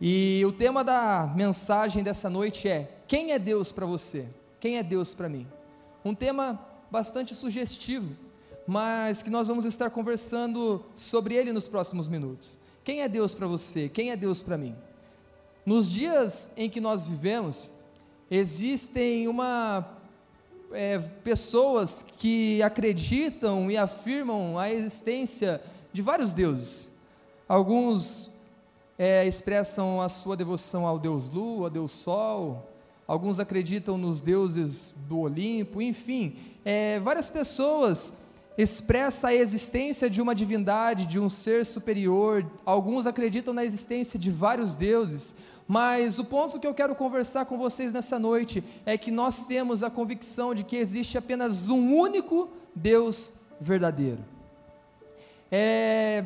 E o tema da mensagem dessa noite é: Quem é Deus para você? Quem é Deus para mim? Um tema bastante sugestivo, mas que nós vamos estar conversando sobre ele nos próximos minutos. Quem é Deus para você? Quem é Deus para mim? Nos dias em que nós vivemos, existem uma é, pessoas que acreditam e afirmam a existência de vários deuses. Alguns é, expressam a sua devoção ao Deus Lua, ao Deus Sol, alguns acreditam nos deuses do Olimpo, enfim, é, várias pessoas expressam a existência de uma divindade, de um ser superior, alguns acreditam na existência de vários deuses, mas o ponto que eu quero conversar com vocês nessa noite é que nós temos a convicção de que existe apenas um único Deus verdadeiro. É,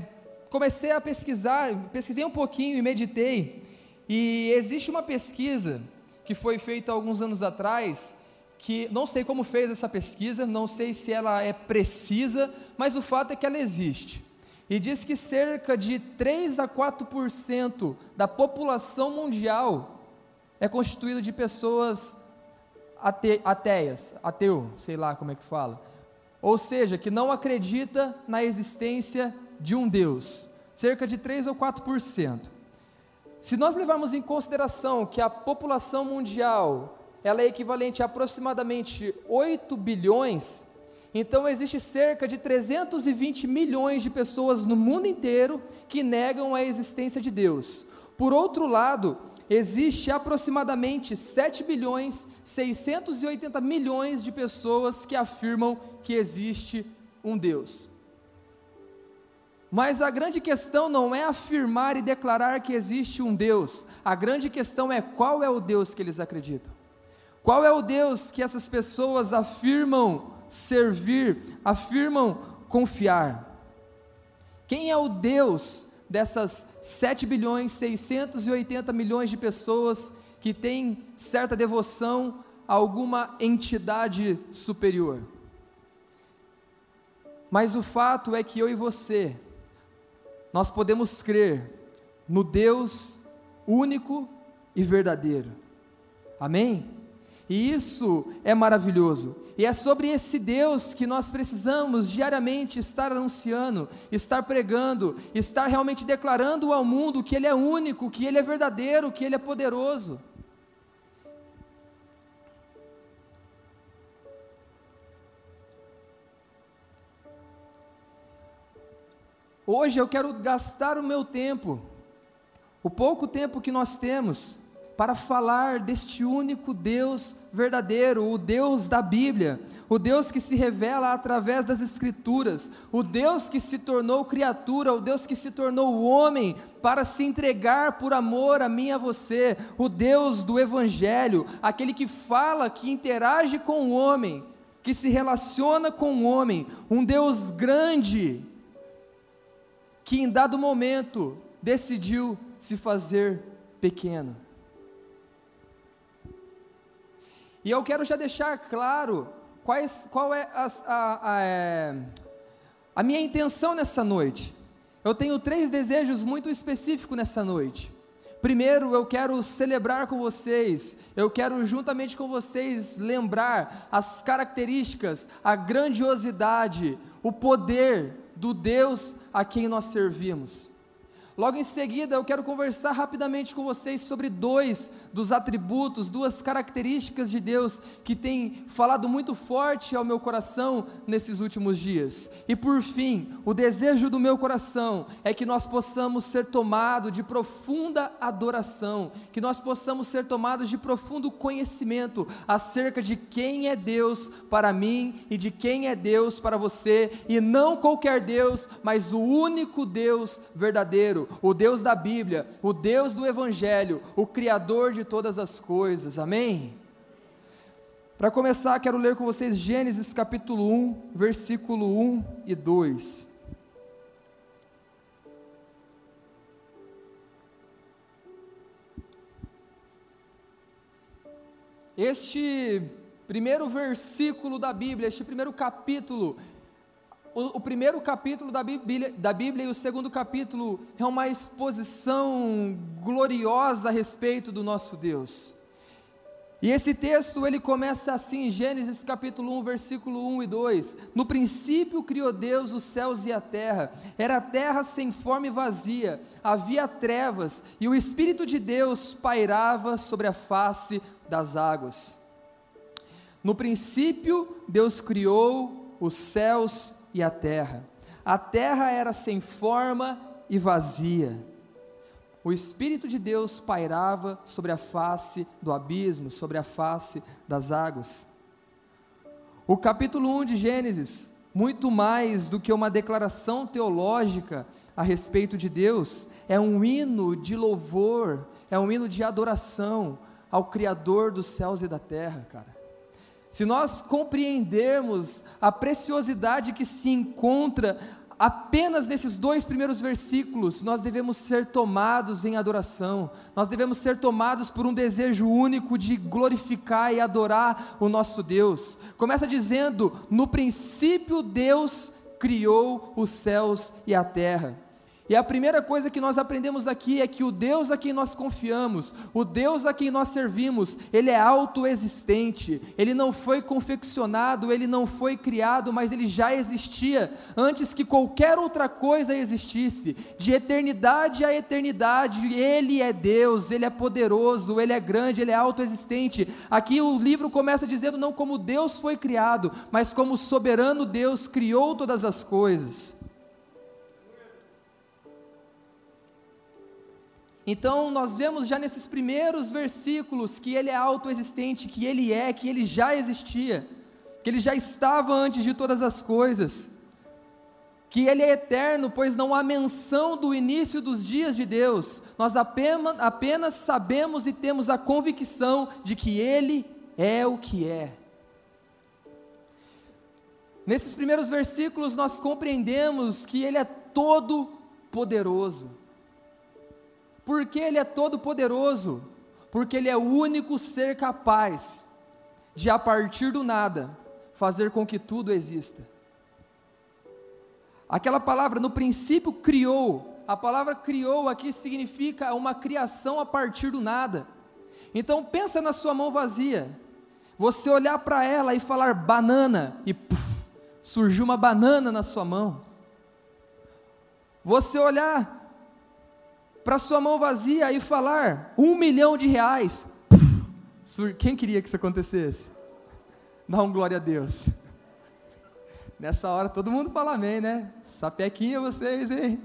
comecei a pesquisar, pesquisei um pouquinho e meditei, e existe uma pesquisa que foi feita alguns anos atrás, que não sei como fez essa pesquisa, não sei se ela é precisa, mas o fato é que ela existe. E diz que cerca de 3 a 4% da população mundial é constituído de pessoas ate, ateias, ateu, sei lá como é que fala. Ou seja, que não acredita na existência de um Deus, cerca de 3 ou 4%. Se nós levarmos em consideração que a população mundial ela é equivalente a aproximadamente 8 bilhões, então existe cerca de 320 milhões de pessoas no mundo inteiro que negam a existência de Deus. Por outro lado, existe aproximadamente 7 bilhões 680 milhões de pessoas que afirmam que existe um Deus. Mas a grande questão não é afirmar e declarar que existe um Deus, a grande questão é qual é o Deus que eles acreditam. Qual é o Deus que essas pessoas afirmam servir, afirmam confiar? Quem é o Deus dessas 7 bilhões 680 milhões de pessoas que têm certa devoção a alguma entidade superior? Mas o fato é que eu e você nós podemos crer no Deus único e verdadeiro. Amém? E isso é maravilhoso. E é sobre esse Deus que nós precisamos diariamente estar anunciando, estar pregando, estar realmente declarando ao mundo que Ele é único, que Ele é verdadeiro, que Ele é poderoso. Hoje eu quero gastar o meu tempo, o pouco tempo que nós temos, para falar deste único Deus verdadeiro, o Deus da Bíblia, o Deus que se revela através das Escrituras, o Deus que se tornou criatura, o Deus que se tornou homem para se entregar por amor a mim e a você, o Deus do Evangelho, aquele que fala, que interage com o homem, que se relaciona com o homem, um Deus grande, que em dado momento decidiu se fazer pequeno. E eu quero já deixar claro quais, qual é a, a, a, é, a minha intenção nessa noite. Eu tenho três desejos muito específicos nessa noite. Primeiro, eu quero celebrar com vocês, eu quero juntamente com vocês lembrar as características, a grandiosidade, o poder do Deus a quem nós servimos. Logo em seguida, eu quero conversar rapidamente com vocês sobre dois dos atributos, duas características de Deus que têm falado muito forte ao meu coração nesses últimos dias. E por fim, o desejo do meu coração é que nós possamos ser tomados de profunda adoração, que nós possamos ser tomados de profundo conhecimento acerca de quem é Deus para mim e de quem é Deus para você, e não qualquer Deus, mas o único Deus verdadeiro o Deus da Bíblia, o Deus do Evangelho, o Criador de todas as coisas. Amém? Para começar, quero ler com vocês Gênesis capítulo 1, versículo 1 e 2. Este primeiro versículo da Bíblia, este primeiro capítulo, o, o, primeiro capítulo da Bíblia, da Bíblia e o segundo capítulo é uma exposição gloriosa a respeito do nosso Deus. E esse texto ele começa assim, Gênesis capítulo 1, versículo 1 e 2. No princípio criou Deus os céus e a terra. Era a terra sem forma e vazia, havia trevas, e o espírito de Deus pairava sobre a face das águas. No princípio Deus criou os céus e a terra. A terra era sem forma e vazia o Espírito de Deus pairava sobre a face do abismo, sobre a face das águas. O capítulo 1 de Gênesis, muito mais do que uma declaração teológica a respeito de Deus, é um hino de louvor, é um hino de adoração ao Criador dos céus e da terra, cara. Se nós compreendermos a preciosidade que se encontra apenas nesses dois primeiros versículos, nós devemos ser tomados em adoração, nós devemos ser tomados por um desejo único de glorificar e adorar o nosso Deus. Começa dizendo: No princípio Deus criou os céus e a terra. E a primeira coisa que nós aprendemos aqui é que o Deus a quem nós confiamos, o Deus a quem nós servimos, ele é autoexistente, ele não foi confeccionado, ele não foi criado, mas ele já existia antes que qualquer outra coisa existisse. De eternidade a eternidade, ele é Deus, ele é poderoso, ele é grande, ele é autoexistente. Aqui o livro começa dizendo não como Deus foi criado, mas como soberano Deus criou todas as coisas. Então, nós vemos já nesses primeiros versículos que ele é autoexistente, que ele é, que ele já existia, que ele já estava antes de todas as coisas, que ele é eterno, pois não há menção do início dos dias de Deus, nós apenas, apenas sabemos e temos a convicção de que ele é o que é. Nesses primeiros versículos, nós compreendemos que ele é todo poderoso porque Ele é todo-poderoso, porque Ele é o único ser capaz de, a partir do nada, fazer com que tudo exista. Aquela palavra, no princípio, criou, a palavra criou aqui significa uma criação a partir do nada. Então, pensa na sua mão vazia, você olhar para ela e falar banana, e puff, surgiu uma banana na sua mão. Você olhar para sua mão vazia e falar um milhão de reais. Quem queria que isso acontecesse? Dá um glória a Deus. Nessa hora todo mundo fala amém, né? Sapequinha vocês, hein?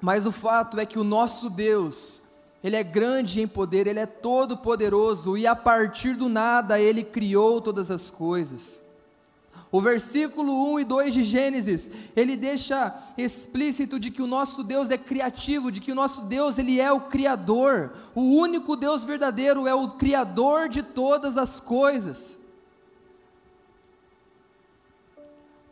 Mas o fato é que o nosso Deus, Ele é grande em poder, Ele é todo poderoso e a partir do nada Ele criou todas as coisas. O versículo 1 e 2 de Gênesis, ele deixa explícito de que o nosso Deus é criativo, de que o nosso Deus ele é o criador. O único Deus verdadeiro é o criador de todas as coisas.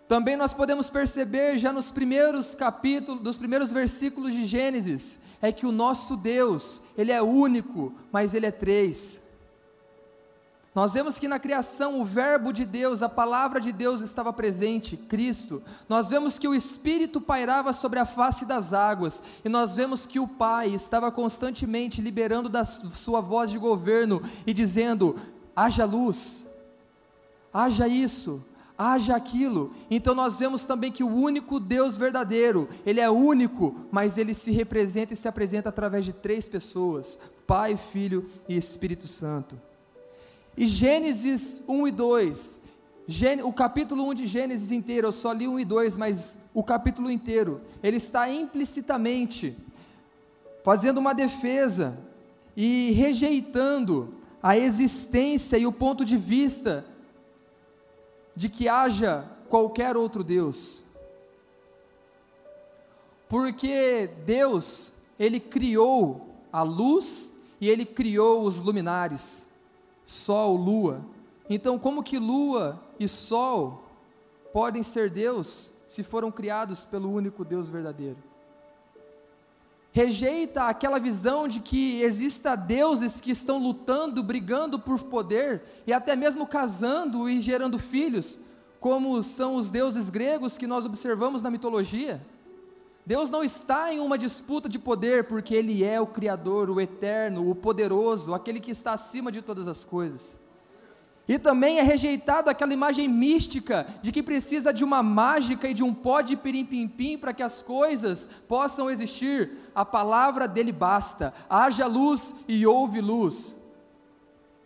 Também nós podemos perceber já nos primeiros capítulos, dos primeiros versículos de Gênesis, é que o nosso Deus, ele é único, mas ele é três. Nós vemos que na criação o Verbo de Deus, a palavra de Deus estava presente, Cristo. Nós vemos que o Espírito pairava sobre a face das águas, e nós vemos que o Pai estava constantemente liberando da sua voz de governo e dizendo: haja luz, haja isso, haja aquilo. Então nós vemos também que o único Deus verdadeiro, ele é único, mas ele se representa e se apresenta através de três pessoas: Pai, Filho e Espírito Santo. E Gênesis 1 e 2, o capítulo 1 de Gênesis inteiro, eu só li 1 e 2, mas o capítulo inteiro, ele está implicitamente fazendo uma defesa e rejeitando a existência e o ponto de vista de que haja qualquer outro Deus. Porque Deus, ele criou a luz e ele criou os luminares sol, lua. Então, como que lua e sol podem ser Deus se foram criados pelo único Deus verdadeiro? Rejeita aquela visão de que exista deuses que estão lutando, brigando por poder e até mesmo casando e gerando filhos, como são os deuses gregos que nós observamos na mitologia. Deus não está em uma disputa de poder, porque Ele é o Criador, o Eterno, o Poderoso, aquele que está acima de todas as coisas. E também é rejeitado aquela imagem mística de que precisa de uma mágica e de um pó de pirim-pim-pim para que as coisas possam existir. A palavra dele basta. Haja luz e houve luz.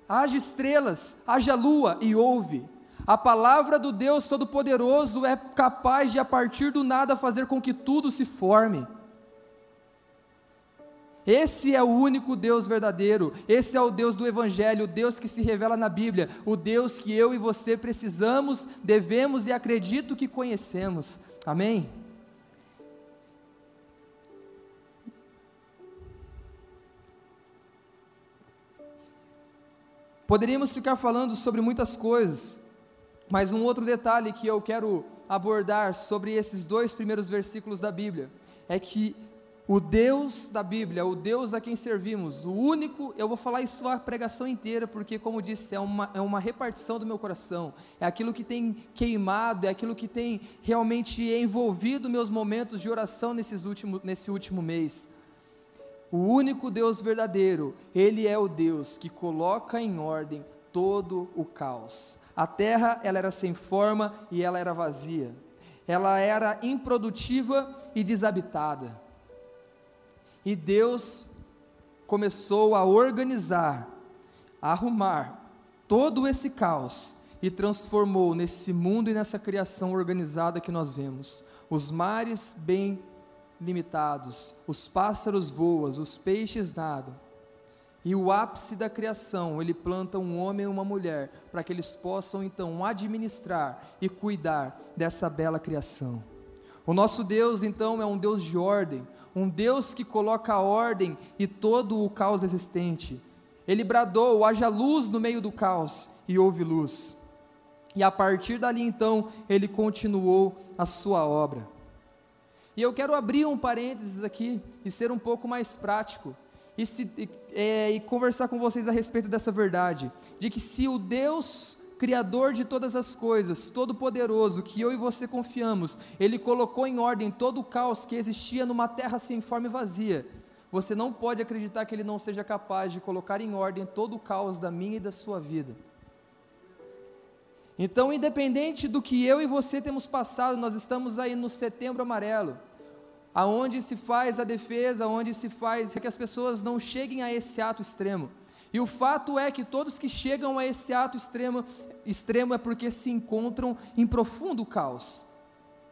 Haja estrelas, haja lua e houve. A palavra do Deus Todo-Poderoso é capaz de, a partir do nada, fazer com que tudo se forme. Esse é o único Deus verdadeiro, esse é o Deus do Evangelho, o Deus que se revela na Bíblia, o Deus que eu e você precisamos, devemos e acredito que conhecemos. Amém? Poderíamos ficar falando sobre muitas coisas, mas um outro detalhe que eu quero abordar sobre esses dois primeiros versículos da Bíblia é que o Deus da Bíblia, o Deus a quem servimos, o único, eu vou falar isso a pregação inteira, porque, como disse, é uma, é uma repartição do meu coração, é aquilo que tem queimado, é aquilo que tem realmente envolvido meus momentos de oração nesses últimos, nesse último mês. O único Deus verdadeiro, Ele é o Deus que coloca em ordem todo o caos. A terra, ela era sem forma e ela era vazia. Ela era improdutiva e desabitada. E Deus começou a organizar, a arrumar todo esse caos e transformou nesse mundo e nessa criação organizada que nós vemos. Os mares bem limitados, os pássaros voam, os peixes nadam. E o ápice da criação, ele planta um homem e uma mulher, para que eles possam então administrar e cuidar dessa bela criação. O nosso Deus, então, é um Deus de ordem, um Deus que coloca a ordem e todo o caos existente. Ele bradou: haja luz no meio do caos, e houve luz. E a partir dali, então, ele continuou a sua obra. E eu quero abrir um parênteses aqui e ser um pouco mais prático. E, se, é, e conversar com vocês a respeito dessa verdade, de que se o Deus Criador de todas as coisas, Todo-Poderoso, que eu e você confiamos, Ele colocou em ordem todo o caos que existia numa terra sem forma e vazia. Você não pode acreditar que Ele não seja capaz de colocar em ordem todo o caos da minha e da sua vida. Então, independente do que eu e você temos passado, nós estamos aí no setembro amarelo, aonde se faz a defesa, onde se faz que as pessoas não cheguem a esse ato extremo. E o fato é que todos que chegam a esse ato extremo, extremo é porque se encontram em profundo caos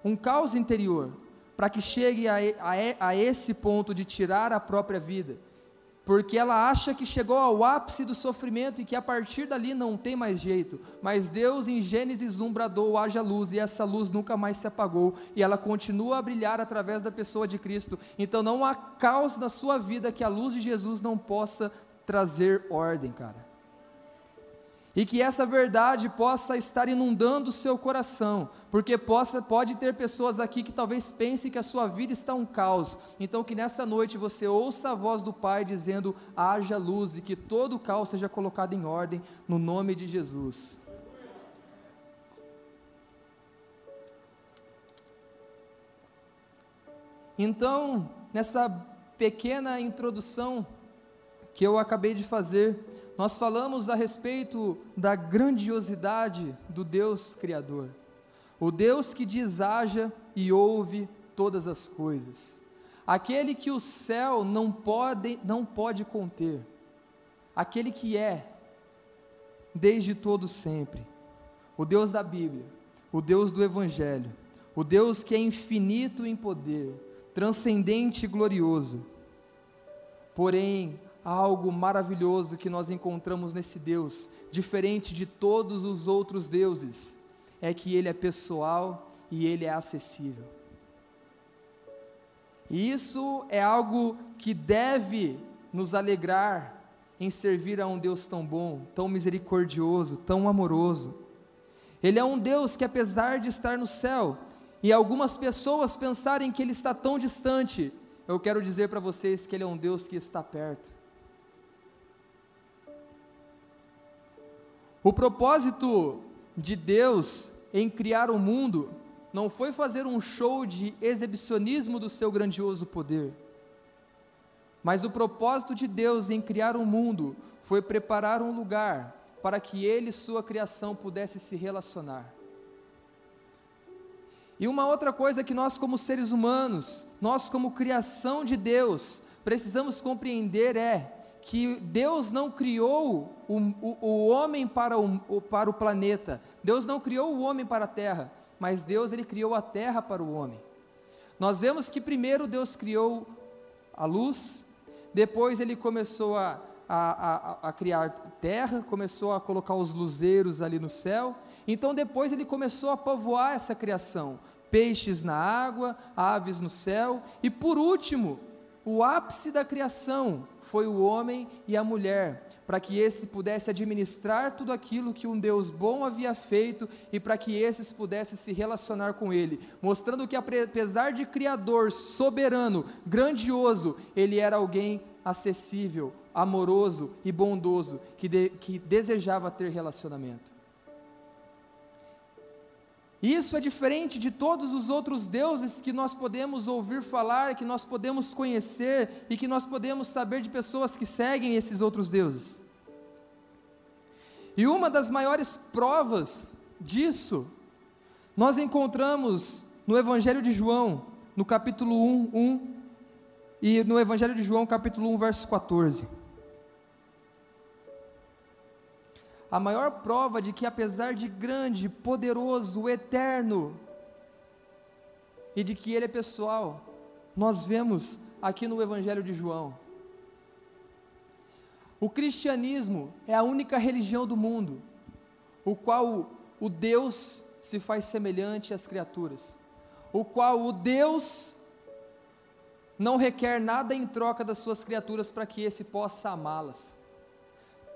um caos interior para que chegue a, a, a esse ponto de tirar a própria vida porque ela acha que chegou ao ápice do sofrimento e que a partir dali não tem mais jeito. Mas Deus em Gênesis 1 bradou: haja luz, e essa luz nunca mais se apagou, e ela continua a brilhar através da pessoa de Cristo. Então não há caos na sua vida que a luz de Jesus não possa trazer ordem, cara. E que essa verdade possa estar inundando o seu coração, porque possa, pode ter pessoas aqui que talvez pensem que a sua vida está um caos. Então que nessa noite você ouça a voz do Pai dizendo: haja luz e que todo o caos seja colocado em ordem no nome de Jesus. Então, nessa pequena introdução que eu acabei de fazer, nós falamos a respeito da grandiosidade do Deus Criador, o Deus que diz haja e ouve todas as coisas, aquele que o céu não pode, não pode conter, aquele que é desde todo sempre, o Deus da Bíblia, o Deus do Evangelho, o Deus que é infinito em poder, transcendente e glorioso. Porém, algo maravilhoso que nós encontramos nesse Deus, diferente de todos os outros deuses, é que ele é pessoal e ele é acessível. E isso é algo que deve nos alegrar em servir a um Deus tão bom, tão misericordioso, tão amoroso. Ele é um Deus que, apesar de estar no céu, e algumas pessoas pensarem que ele está tão distante, eu quero dizer para vocês que ele é um Deus que está perto. O propósito de Deus em criar o mundo não foi fazer um show de exibicionismo do seu grandioso poder, mas o propósito de Deus em criar o mundo foi preparar um lugar para que ele e sua criação pudesse se relacionar. E uma outra coisa que nós, como seres humanos, nós, como criação de Deus, precisamos compreender é que Deus não criou o, o, o homem para o, para o planeta, Deus não criou o homem para a terra, mas Deus ele criou a terra para o homem. Nós vemos que primeiro Deus criou a luz, depois ele começou a, a, a, a criar terra, começou a colocar os luzeiros ali no céu, então depois ele começou a povoar essa criação, peixes na água, aves no céu, e por último, o ápice da criação foi o homem e a mulher, para que esse pudesse administrar tudo aquilo que um Deus bom havia feito e para que esses pudessem se relacionar com ele, mostrando que apesar de criador, soberano, grandioso, ele era alguém acessível, amoroso e bondoso, que, de, que desejava ter relacionamento. Isso é diferente de todos os outros deuses que nós podemos ouvir falar, que nós podemos conhecer e que nós podemos saber de pessoas que seguem esses outros deuses. E uma das maiores provas disso, nós encontramos no Evangelho de João, no capítulo 1, 1 e no Evangelho de João, capítulo 1, verso 14. A maior prova de que, apesar de grande, poderoso, eterno, e de que Ele é pessoal, nós vemos aqui no Evangelho de João. O cristianismo é a única religião do mundo, o qual o Deus se faz semelhante às criaturas, o qual o Deus não requer nada em troca das suas criaturas para que esse possa amá-las.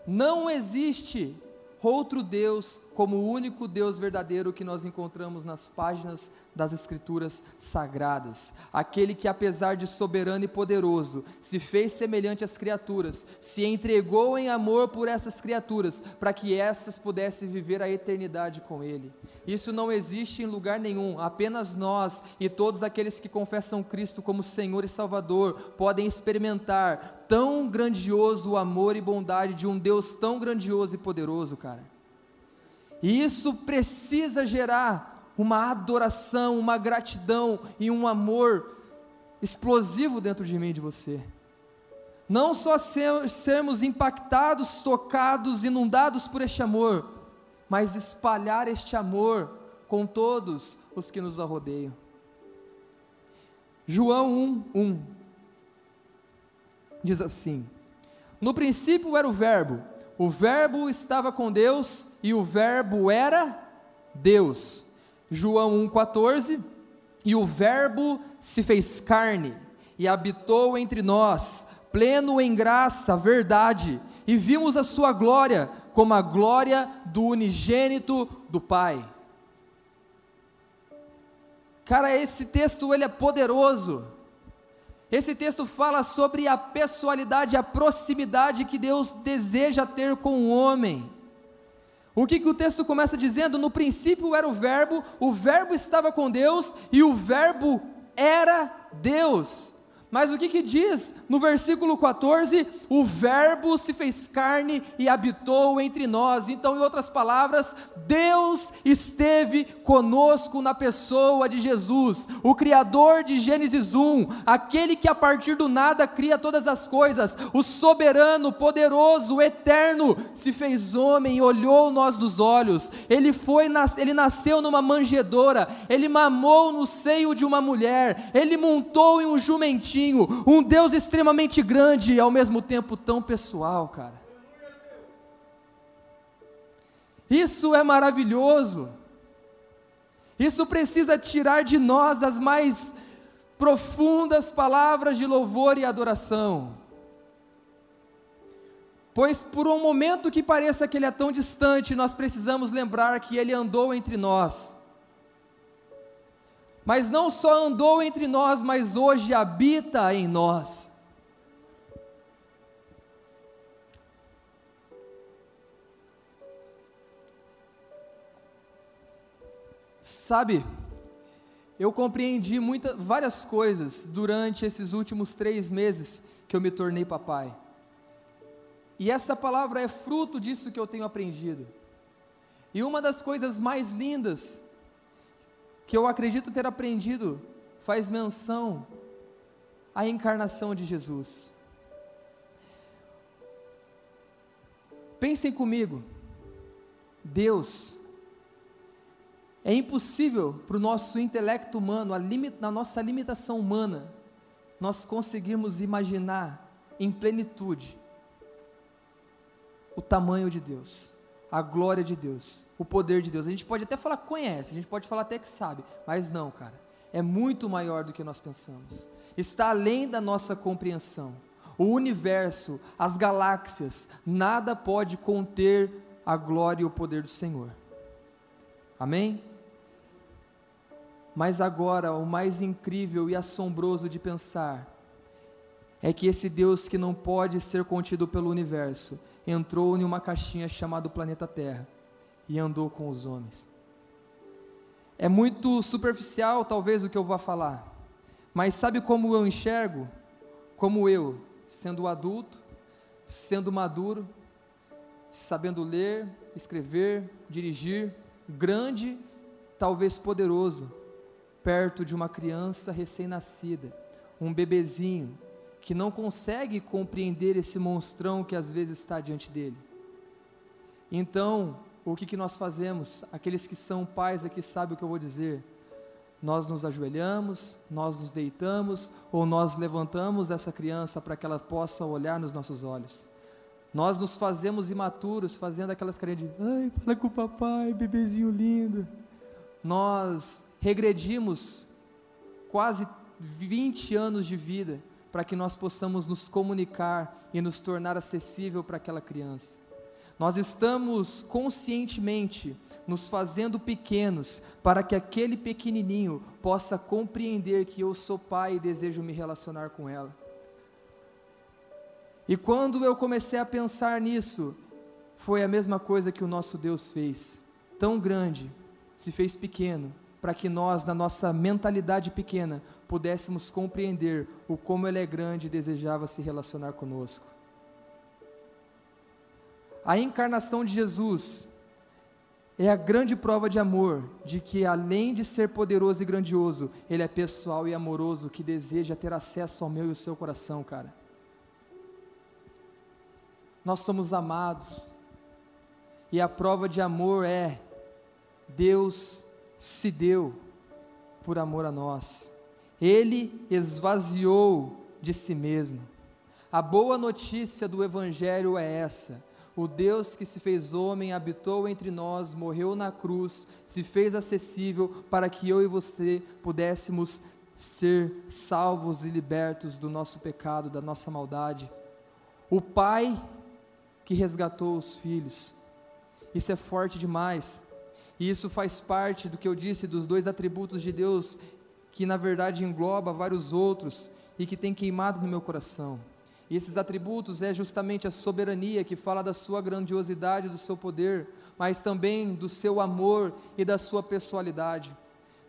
Não existe outro Deus como o único Deus verdadeiro que nós encontramos nas páginas das Escrituras sagradas. Aquele que, apesar de soberano e poderoso, se fez semelhante às criaturas, se entregou em amor por essas criaturas, para que essas pudessem viver a eternidade com Ele. Isso não existe em lugar nenhum, apenas nós e todos aqueles que confessam Cristo como Senhor e Salvador podem experimentar tão grandioso o amor e bondade de um Deus tão grandioso e poderoso, cara. E isso precisa gerar uma adoração, uma gratidão e um amor explosivo dentro de mim e de você. Não só ser, sermos impactados, tocados, inundados por este amor, mas espalhar este amor com todos os que nos rodeiam. João 1, 1 diz assim: No princípio era o Verbo, o Verbo estava com Deus e o Verbo era Deus. João 1,14: E o Verbo se fez carne e habitou entre nós, pleno em graça, verdade, e vimos a sua glória como a glória do unigênito do Pai. Cara, esse texto ele é poderoso. Esse texto fala sobre a pessoalidade, a proximidade que Deus deseja ter com o homem. O que, que o texto começa dizendo? No princípio era o Verbo, o Verbo estava com Deus e o Verbo era Deus. Mas o que, que diz no versículo 14? O Verbo se fez carne e habitou entre nós. Então, em outras palavras, Deus esteve conosco na pessoa de Jesus, o Criador de Gênesis 1, aquele que a partir do nada cria todas as coisas, o soberano, poderoso, eterno, se fez homem e olhou nós dos olhos. Ele foi, ele nasceu numa manjedoura, ele mamou no seio de uma mulher, ele montou em um jumentinho um Deus extremamente grande e ao mesmo tempo tão pessoal, cara. Isso é maravilhoso. Isso precisa tirar de nós as mais profundas palavras de louvor e adoração. Pois por um momento que pareça que ele é tão distante, nós precisamos lembrar que ele andou entre nós mas não só andou entre nós, mas hoje habita em nós. Sabe, eu compreendi muita, várias coisas durante esses últimos três meses que eu me tornei papai. E essa palavra é fruto disso que eu tenho aprendido. E uma das coisas mais lindas que eu acredito ter aprendido faz menção à encarnação de Jesus. Pensem comigo, Deus, é impossível para o nosso intelecto humano, na nossa limitação humana, nós conseguirmos imaginar em plenitude o tamanho de Deus, a glória de Deus, o poder de Deus. A gente pode até falar que conhece, a gente pode falar até que sabe, mas não, cara, é muito maior do que nós pensamos, está além da nossa compreensão. O universo, as galáxias, nada pode conter a glória e o poder do Senhor. Amém? Mas agora, o mais incrível e assombroso de pensar é que esse Deus que não pode ser contido pelo universo entrou em uma caixinha chamada planeta Terra e andou com os homens. É muito superficial, talvez, o que eu vou falar, mas sabe como eu enxergo? Como eu, sendo adulto, sendo maduro, sabendo ler, escrever, dirigir, grande, talvez poderoso, perto de uma criança recém-nascida, um bebezinho que não consegue compreender esse monstrão que às vezes está diante dele. Então, o que, que nós fazemos? Aqueles que são pais aqui sabem o que eu vou dizer. Nós nos ajoelhamos, nós nos deitamos ou nós levantamos essa criança para que ela possa olhar nos nossos olhos. Nós nos fazemos imaturos, fazendo aquelas carinhas de ai, fala com o papai, bebezinho lindo. Nós regredimos quase 20 anos de vida para que nós possamos nos comunicar e nos tornar acessível para aquela criança. Nós estamos conscientemente nos fazendo pequenos para que aquele pequenininho possa compreender que eu sou pai e desejo me relacionar com ela. E quando eu comecei a pensar nisso, foi a mesma coisa que o nosso Deus fez. Tão grande, se fez pequeno para que nós, na nossa mentalidade pequena, pudéssemos compreender o como Ele é grande e desejava se relacionar conosco. A encarnação de Jesus é a grande prova de amor, de que além de ser poderoso e grandioso, Ele é pessoal e amoroso, que deseja ter acesso ao meu e ao seu coração, cara. Nós somos amados, e a prova de amor é Deus se deu por amor a nós. Ele esvaziou de si mesmo. A boa notícia do Evangelho é essa: o Deus que se fez homem habitou entre nós, morreu na cruz, se fez acessível para que eu e você pudéssemos ser salvos e libertos do nosso pecado, da nossa maldade. O Pai que resgatou os filhos. Isso é forte demais. E isso faz parte do que eu disse dos dois atributos de Deus, que na verdade engloba vários outros e que tem queimado no meu coração. E esses atributos é justamente a soberania, que fala da sua grandiosidade, do seu poder, mas também do seu amor e da sua pessoalidade.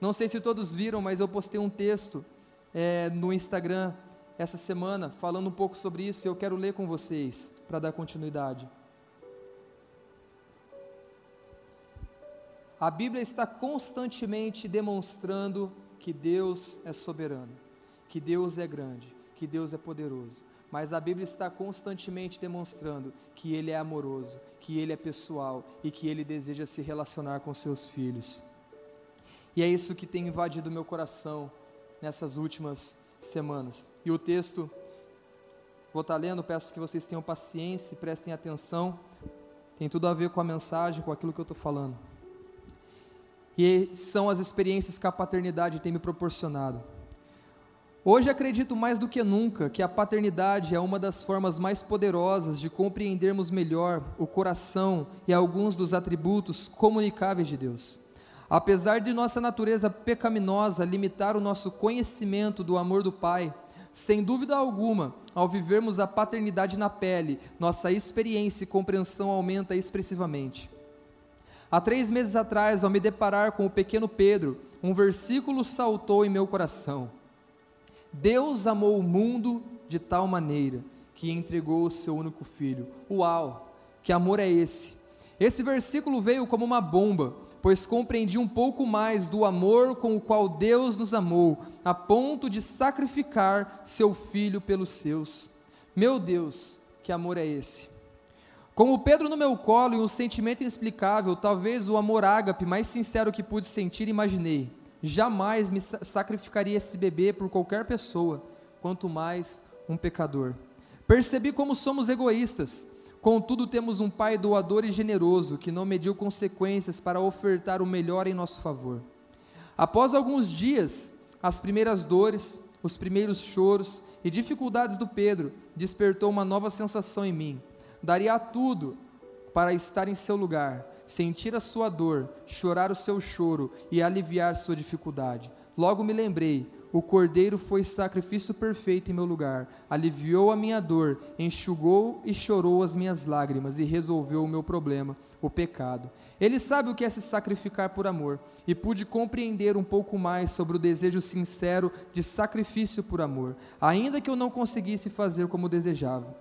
Não sei se todos viram, mas eu postei um texto é, no Instagram essa semana falando um pouco sobre isso e eu quero ler com vocês para dar continuidade. A Bíblia está constantemente demonstrando que Deus é soberano, que Deus é grande, que Deus é poderoso. Mas a Bíblia está constantemente demonstrando que Ele é amoroso, que Ele é pessoal e que Ele deseja se relacionar com seus filhos. E é isso que tem invadido meu coração nessas últimas semanas. E o texto, vou estar lendo, peço que vocês tenham paciência e prestem atenção. Tem tudo a ver com a mensagem, com aquilo que eu estou falando e são as experiências que a paternidade tem me proporcionado. Hoje acredito mais do que nunca que a paternidade é uma das formas mais poderosas de compreendermos melhor o coração e alguns dos atributos comunicáveis de Deus. Apesar de nossa natureza pecaminosa limitar o nosso conhecimento do amor do Pai, sem dúvida alguma, ao vivermos a paternidade na pele, nossa experiência e compreensão aumenta expressivamente. Há três meses atrás, ao me deparar com o pequeno Pedro, um versículo saltou em meu coração. Deus amou o mundo de tal maneira que entregou o seu único filho. Uau! Que amor é esse? Esse versículo veio como uma bomba, pois compreendi um pouco mais do amor com o qual Deus nos amou, a ponto de sacrificar seu filho pelos seus. Meu Deus, que amor é esse? Como Pedro no meu colo e um sentimento inexplicável, talvez o amor ágape mais sincero que pude sentir, imaginei. Jamais me sacrificaria esse bebê por qualquer pessoa, quanto mais um pecador. Percebi como somos egoístas. Contudo, temos um Pai doador e generoso que não mediu consequências para ofertar o melhor em nosso favor. Após alguns dias, as primeiras dores, os primeiros choros e dificuldades do Pedro despertou uma nova sensação em mim daria tudo para estar em seu lugar, sentir a sua dor, chorar o seu choro e aliviar sua dificuldade. Logo me lembrei o cordeiro foi sacrifício perfeito em meu lugar, aliviou a minha dor, enxugou e chorou as minhas lágrimas e resolveu o meu problema, o pecado. Ele sabe o que é se sacrificar por amor, e pude compreender um pouco mais sobre o desejo sincero de sacrifício por amor, ainda que eu não conseguisse fazer como desejava.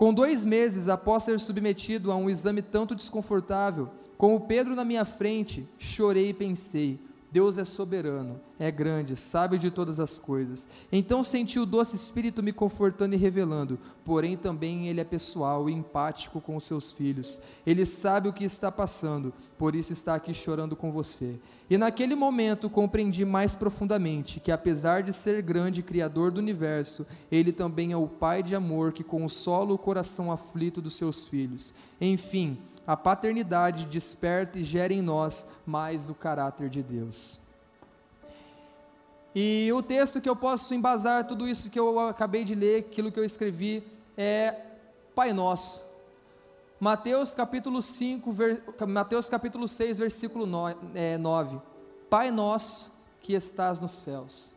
Com dois meses após ser submetido a um exame tanto desconfortável, com o Pedro na minha frente, chorei e pensei: Deus é soberano, é grande, sabe de todas as coisas. Então senti o doce Espírito me confortando e revelando, porém também ele é pessoal e empático com os seus filhos. Ele sabe o que está passando, por isso está aqui chorando com você. E naquele momento compreendi mais profundamente que, apesar de ser grande Criador do universo, ele também é o Pai de amor que consola o coração aflito dos seus filhos. Enfim, a paternidade desperta e gera em nós mais do caráter de Deus. E o texto que eu posso embasar tudo isso que eu acabei de ler, aquilo que eu escrevi, é Pai Nosso. Mateus capítulo 5, ver, Mateus capítulo 6, versículo 9, é, 9. Pai nosso que estás nos céus.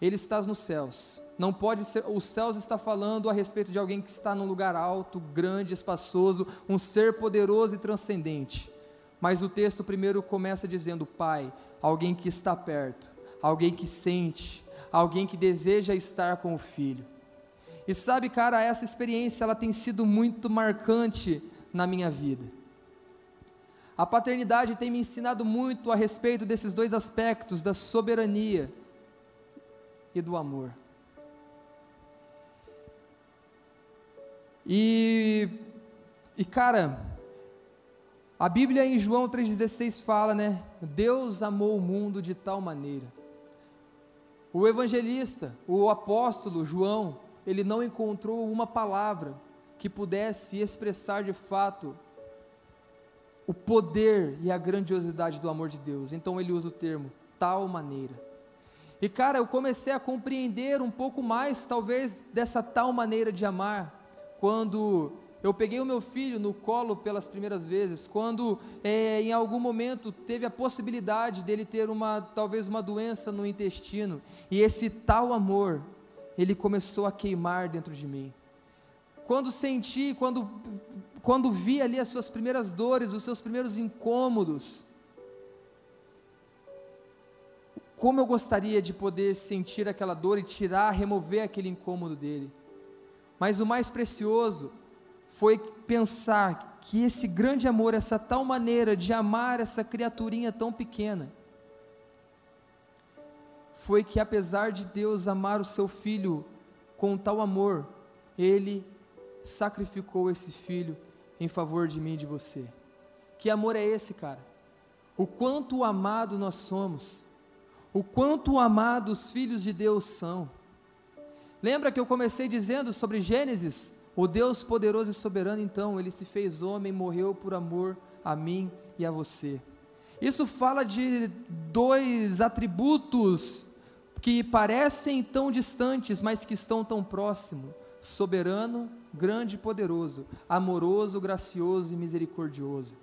Ele está nos céus. Não pode ser, os céus está falando a respeito de alguém que está num lugar alto, grande, espaçoso, um ser poderoso e transcendente. Mas o texto primeiro começa dizendo Pai, alguém que está perto, alguém que sente, alguém que deseja estar com o filho. E sabe, cara, essa experiência ela tem sido muito marcante na minha vida. A paternidade tem me ensinado muito a respeito desses dois aspectos da soberania e do amor. E, e cara, a Bíblia em João 3,16 fala, né? Deus amou o mundo de tal maneira. O evangelista, o apóstolo João, ele não encontrou uma palavra que pudesse expressar de fato o poder e a grandiosidade do amor de Deus. Então ele usa o termo tal maneira. E cara, eu comecei a compreender um pouco mais, talvez, dessa tal maneira de amar quando eu peguei o meu filho no colo pelas primeiras vezes, quando é, em algum momento teve a possibilidade dele ter uma, talvez uma doença no intestino, e esse tal amor, ele começou a queimar dentro de mim. Quando senti, quando, quando vi ali as suas primeiras dores, os seus primeiros incômodos, como eu gostaria de poder sentir aquela dor e tirar, remover aquele incômodo dele. Mas o mais precioso foi pensar que esse grande amor, essa tal maneira de amar essa criaturinha tão pequena, foi que apesar de Deus amar o seu filho com tal amor, ele sacrificou esse filho em favor de mim e de você. Que amor é esse, cara? O quanto amado nós somos, o quanto amados filhos de Deus são. Lembra que eu comecei dizendo sobre Gênesis? O Deus poderoso e soberano, então, ele se fez homem morreu por amor a mim e a você. Isso fala de dois atributos que parecem tão distantes, mas que estão tão próximos: soberano, grande e poderoso, amoroso, gracioso e misericordioso.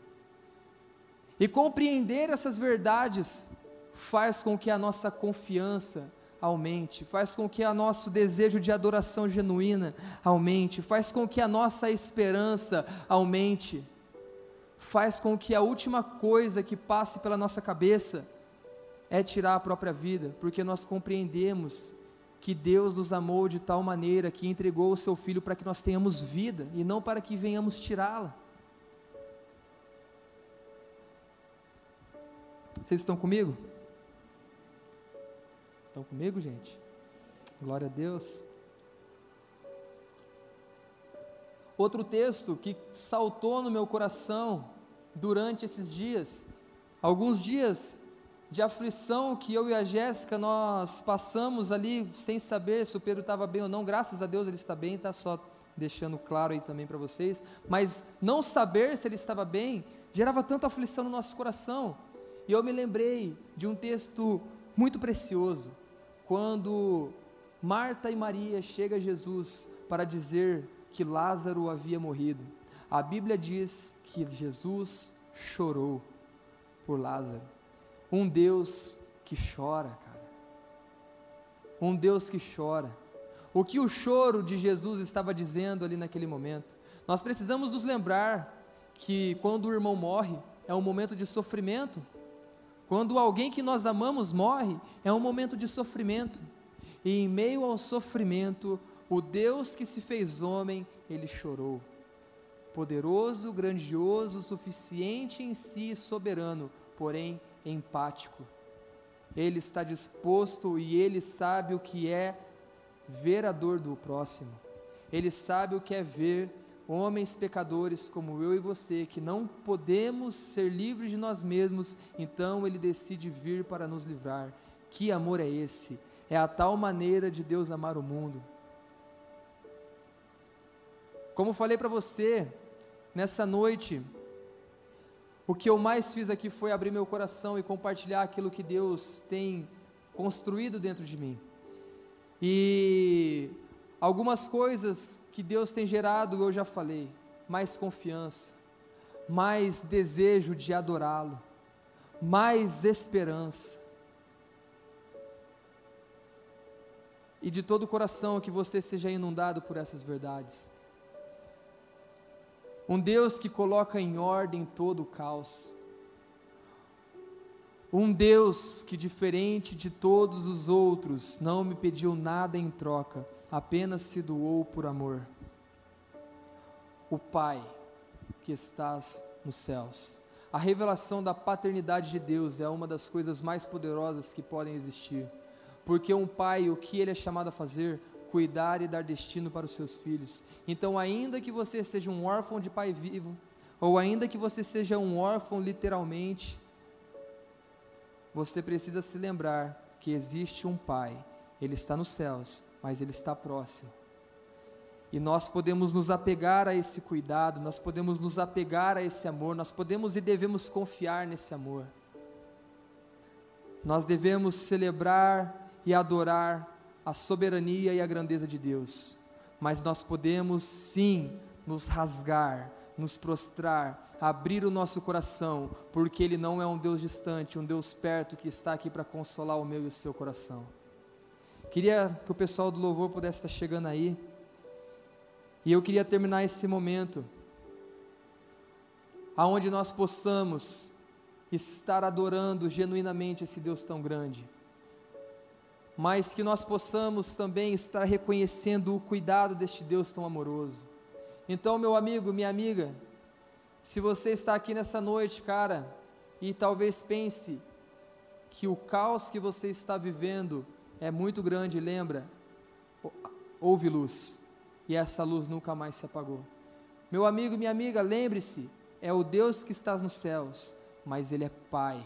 E compreender essas verdades faz com que a nossa confiança aumente, faz com que o nosso desejo de adoração genuína aumente, faz com que a nossa esperança aumente, faz com que a última coisa que passe pela nossa cabeça é tirar a própria vida, porque nós compreendemos que Deus nos amou de tal maneira que entregou o seu filho para que nós tenhamos vida e não para que venhamos tirá-la. Vocês estão comigo? Estão comigo, gente? Glória a Deus. Outro texto que saltou no meu coração durante esses dias, alguns dias de aflição que eu e a Jéssica nós passamos ali sem saber se o Pedro estava bem ou não. Graças a Deus ele está bem, tá só deixando claro aí também para vocês. Mas não saber se ele estava bem gerava tanta aflição no nosso coração. E eu me lembrei de um texto muito precioso, quando Marta e Maria chegam a Jesus para dizer que Lázaro havia morrido. A Bíblia diz que Jesus chorou por Lázaro. Um Deus que chora, cara. Um Deus que chora. O que o choro de Jesus estava dizendo ali naquele momento? Nós precisamos nos lembrar que quando o irmão morre, é um momento de sofrimento, quando alguém que nós amamos morre, é um momento de sofrimento. E em meio ao sofrimento, o Deus que se fez homem, ele chorou. Poderoso, grandioso, suficiente em si, soberano, porém empático. Ele está disposto e ele sabe o que é ver a dor do próximo. Ele sabe o que é ver homens pecadores como eu e você, que não podemos ser livres de nós mesmos, então ele decide vir para nos livrar. Que amor é esse? É a tal maneira de Deus amar o mundo. Como falei para você, nessa noite, o que eu mais fiz aqui foi abrir meu coração e compartilhar aquilo que Deus tem construído dentro de mim. E algumas coisas que Deus tem gerado, eu já falei, mais confiança, mais desejo de adorá-lo, mais esperança. E de todo o coração que você seja inundado por essas verdades. Um Deus que coloca em ordem todo o caos. Um Deus que, diferente de todos os outros, não me pediu nada em troca apenas se doou por amor. O Pai que estás nos céus. A revelação da paternidade de Deus é uma das coisas mais poderosas que podem existir. Porque um pai, o que ele é chamado a fazer? Cuidar e dar destino para os seus filhos. Então, ainda que você seja um órfão de pai vivo, ou ainda que você seja um órfão literalmente, você precisa se lembrar que existe um pai, ele está nos céus mas Ele está próximo. E nós podemos nos apegar a esse cuidado, nós podemos nos apegar a esse amor, nós podemos e devemos confiar nesse amor. Nós devemos celebrar e adorar a soberania e a grandeza de Deus, mas nós podemos sim nos rasgar, nos prostrar, abrir o nosso coração, porque Ele não é um Deus distante, um Deus perto que está aqui para consolar o meu e o seu coração. Queria que o pessoal do louvor pudesse estar chegando aí. E eu queria terminar esse momento aonde nós possamos estar adorando genuinamente esse Deus tão grande. Mas que nós possamos também estar reconhecendo o cuidado deste Deus tão amoroso. Então, meu amigo, minha amiga, se você está aqui nessa noite, cara, e talvez pense que o caos que você está vivendo é muito grande, lembra? Houve luz, e essa luz nunca mais se apagou. Meu amigo, minha amiga, lembre-se, é o Deus que está nos céus, mas Ele é Pai,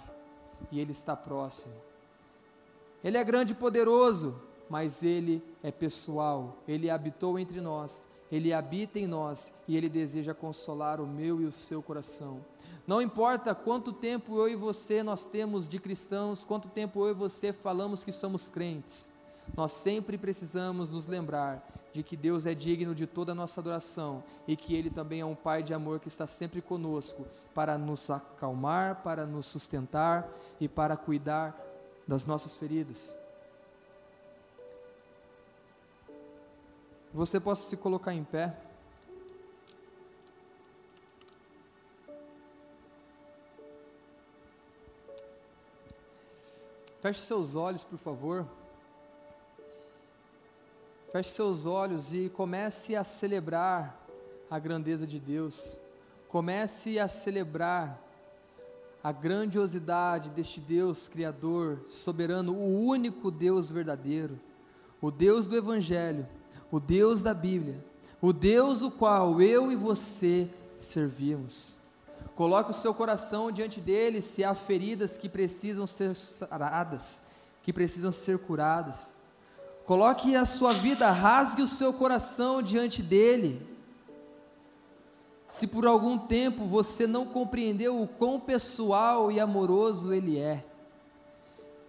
e Ele está próximo. Ele é grande e poderoso, mas Ele é pessoal, Ele habitou entre nós, Ele habita em nós, e Ele deseja consolar o meu e o seu coração. Não importa quanto tempo eu e você nós temos de cristãos, quanto tempo eu e você falamos que somos crentes, nós sempre precisamos nos lembrar de que Deus é digno de toda a nossa adoração e que Ele também é um Pai de amor que está sempre conosco para nos acalmar, para nos sustentar e para cuidar das nossas feridas. Você possa se colocar em pé. Feche seus olhos, por favor. Feche seus olhos e comece a celebrar a grandeza de Deus. Comece a celebrar a grandiosidade deste Deus Criador, soberano, o único Deus verdadeiro, o Deus do Evangelho, o Deus da Bíblia, o Deus o qual eu e você servimos. Coloque o seu coração diante dele se há feridas que precisam ser saradas, que precisam ser curadas. Coloque a sua vida, rasgue o seu coração diante dele. Se por algum tempo você não compreendeu o quão pessoal e amoroso ele é,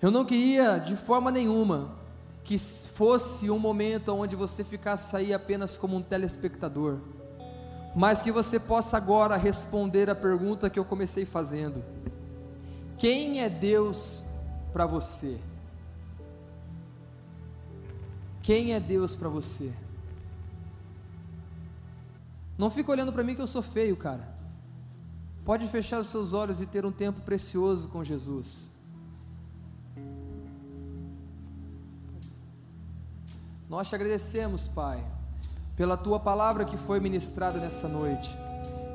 eu não queria de forma nenhuma que fosse um momento onde você ficasse aí apenas como um telespectador mas que você possa agora responder a pergunta que eu comecei fazendo: Quem é Deus para você? Quem é Deus para você? Não fica olhando para mim que eu sou feio, cara. Pode fechar os seus olhos e ter um tempo precioso com Jesus. Nós te agradecemos, Pai pela tua palavra que foi ministrada nessa noite.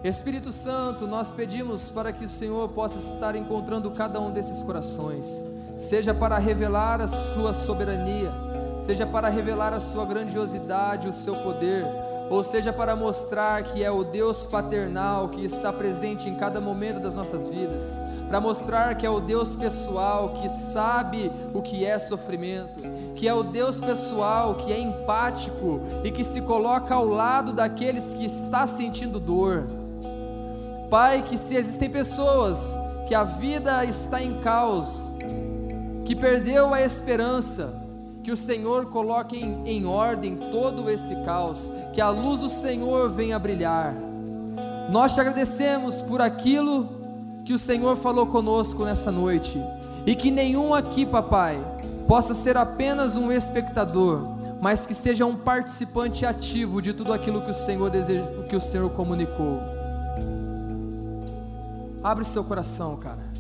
Espírito Santo, nós pedimos para que o Senhor possa estar encontrando cada um desses corações, seja para revelar a sua soberania, seja para revelar a sua grandiosidade, o seu poder, ou seja para mostrar que é o Deus paternal que está presente em cada momento das nossas vidas, para mostrar que é o Deus pessoal que sabe o que é sofrimento, que é o Deus pessoal, que é empático e que se coloca ao lado daqueles que está sentindo dor. Pai, que se existem pessoas que a vida está em caos, que perdeu a esperança, que o Senhor coloque em, em ordem todo esse caos, que a luz do Senhor venha brilhar. Nós te agradecemos por aquilo que o Senhor falou conosco nessa noite, e que nenhum aqui, papai, possa ser apenas um espectador, mas que seja um participante ativo de tudo aquilo que o Senhor deseja, que o Senhor comunicou. Abre seu coração, cara.